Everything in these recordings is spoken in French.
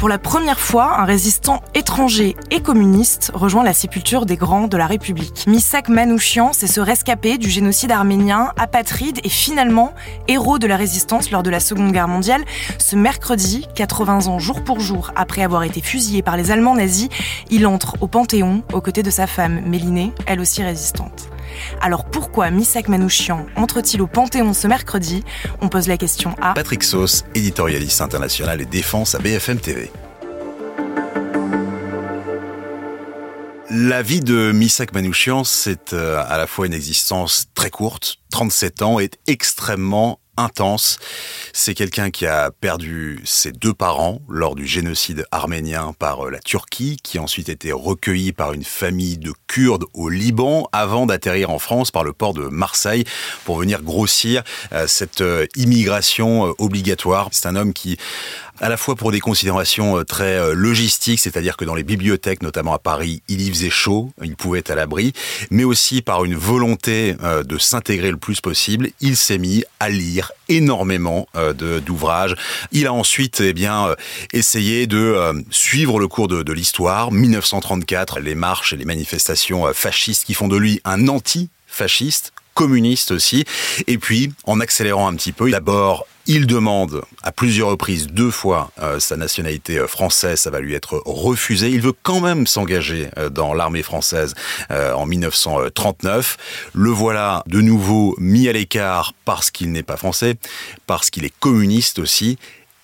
Pour la première fois, un résistant étranger et communiste rejoint la sépulture des grands de la République. Misak Manouchian, c'est ce rescapé du génocide arménien, apatride et finalement héros de la résistance lors de la Seconde Guerre mondiale. Ce mercredi, 80 ans jour pour jour après avoir été fusillé par les Allemands nazis, il entre au Panthéon aux côtés de sa femme Mélinée, elle aussi résistante. Alors pourquoi Misak Manouchian entre-t-il au Panthéon ce mercredi On pose la question à Patrick Sauce, éditorialiste international et défense à BFM TV. La vie de Misak Manouchian, c'est euh, à la fois une existence très courte, 37 ans, et extrêmement intense. C'est quelqu'un qui a perdu ses deux parents lors du génocide arménien par euh, la Turquie, qui a ensuite été recueilli par une famille de Kurdes au Liban, avant d'atterrir en France par le port de Marseille pour venir grossir euh, cette euh, immigration obligatoire. C'est un homme qui à la fois pour des considérations très logistiques, c'est-à-dire que dans les bibliothèques, notamment à Paris, il y faisait chaud, il pouvait être à l'abri, mais aussi par une volonté de s'intégrer le plus possible, il s'est mis à lire énormément d'ouvrages. Il a ensuite eh bien, essayé de suivre le cours de, de l'histoire. 1934, les marches et les manifestations fascistes qui font de lui un anti-fasciste communiste aussi. Et puis, en accélérant un petit peu, d'abord il demande à plusieurs reprises, deux fois, euh, sa nationalité euh, française. Ça va lui être refusé. Il veut quand même s'engager euh, dans l'armée française en 1939. Le voilà de nouveau mis à l'écart parce qu'il n'est pas français, parce qu'il est communiste aussi.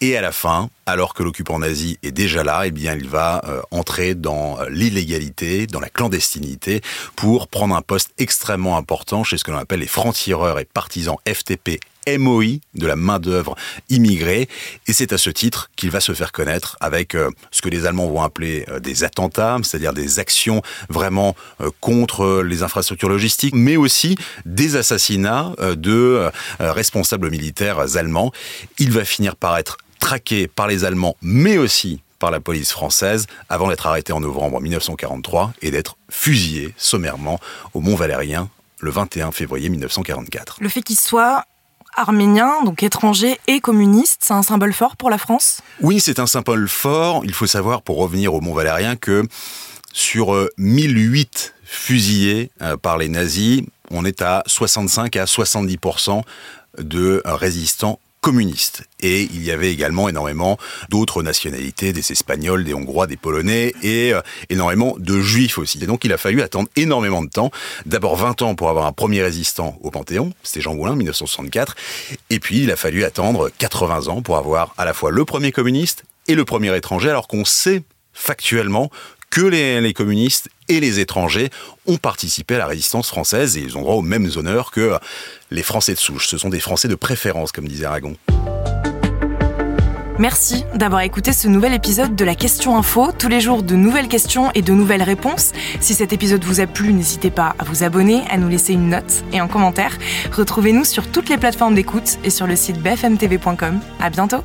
Et à la fin, alors que l'occupant nazi est déjà là, eh bien, il va entrer dans l'illégalité, dans la clandestinité, pour prendre un poste extrêmement important chez ce que l'on appelle les francs-tireurs et partisans FTP MOI de la main-d'œuvre immigrée. Et c'est à ce titre qu'il va se faire connaître avec euh, ce que les Allemands vont appeler euh, des attentats, c'est-à-dire des actions vraiment euh, contre les infrastructures logistiques, mais aussi des assassinats de responsables militaires allemands. Il va finir par être traqué par les Allemands, mais aussi par la police française avant d'être arrêté en novembre 1943 et d'être fusillé sommairement au Mont Valérien le 21 février 1944. Le fait qu'il soit arménien, donc étranger et communiste, c'est un symbole fort pour la France? Oui, c'est un symbole fort. Il faut savoir, pour revenir au Mont Valérien, que sur 1008 euh, fusillés euh, par les nazis, on est à 65 à 70% de résistants communiste. Et il y avait également énormément d'autres nationalités, des Espagnols, des Hongrois, des Polonais, et euh, énormément de Juifs aussi. Et donc il a fallu attendre énormément de temps. D'abord 20 ans pour avoir un premier résistant au Panthéon, c'était Jean Moulin, 1964. Et puis il a fallu attendre 80 ans pour avoir à la fois le premier communiste et le premier étranger, alors qu'on sait factuellement que les, communistes et les étrangers ont participé à la résistance française et ils ont droit aux mêmes honneurs que les Français de souche. Ce sont des Français de préférence, comme disait Aragon. Merci d'avoir écouté ce nouvel épisode de la Question Info. Tous les jours, de nouvelles questions et de nouvelles réponses. Si cet épisode vous a plu, n'hésitez pas à vous abonner, à nous laisser une note et un commentaire. Retrouvez-nous sur toutes les plateformes d'écoute et sur le site bfmtv.com. À bientôt!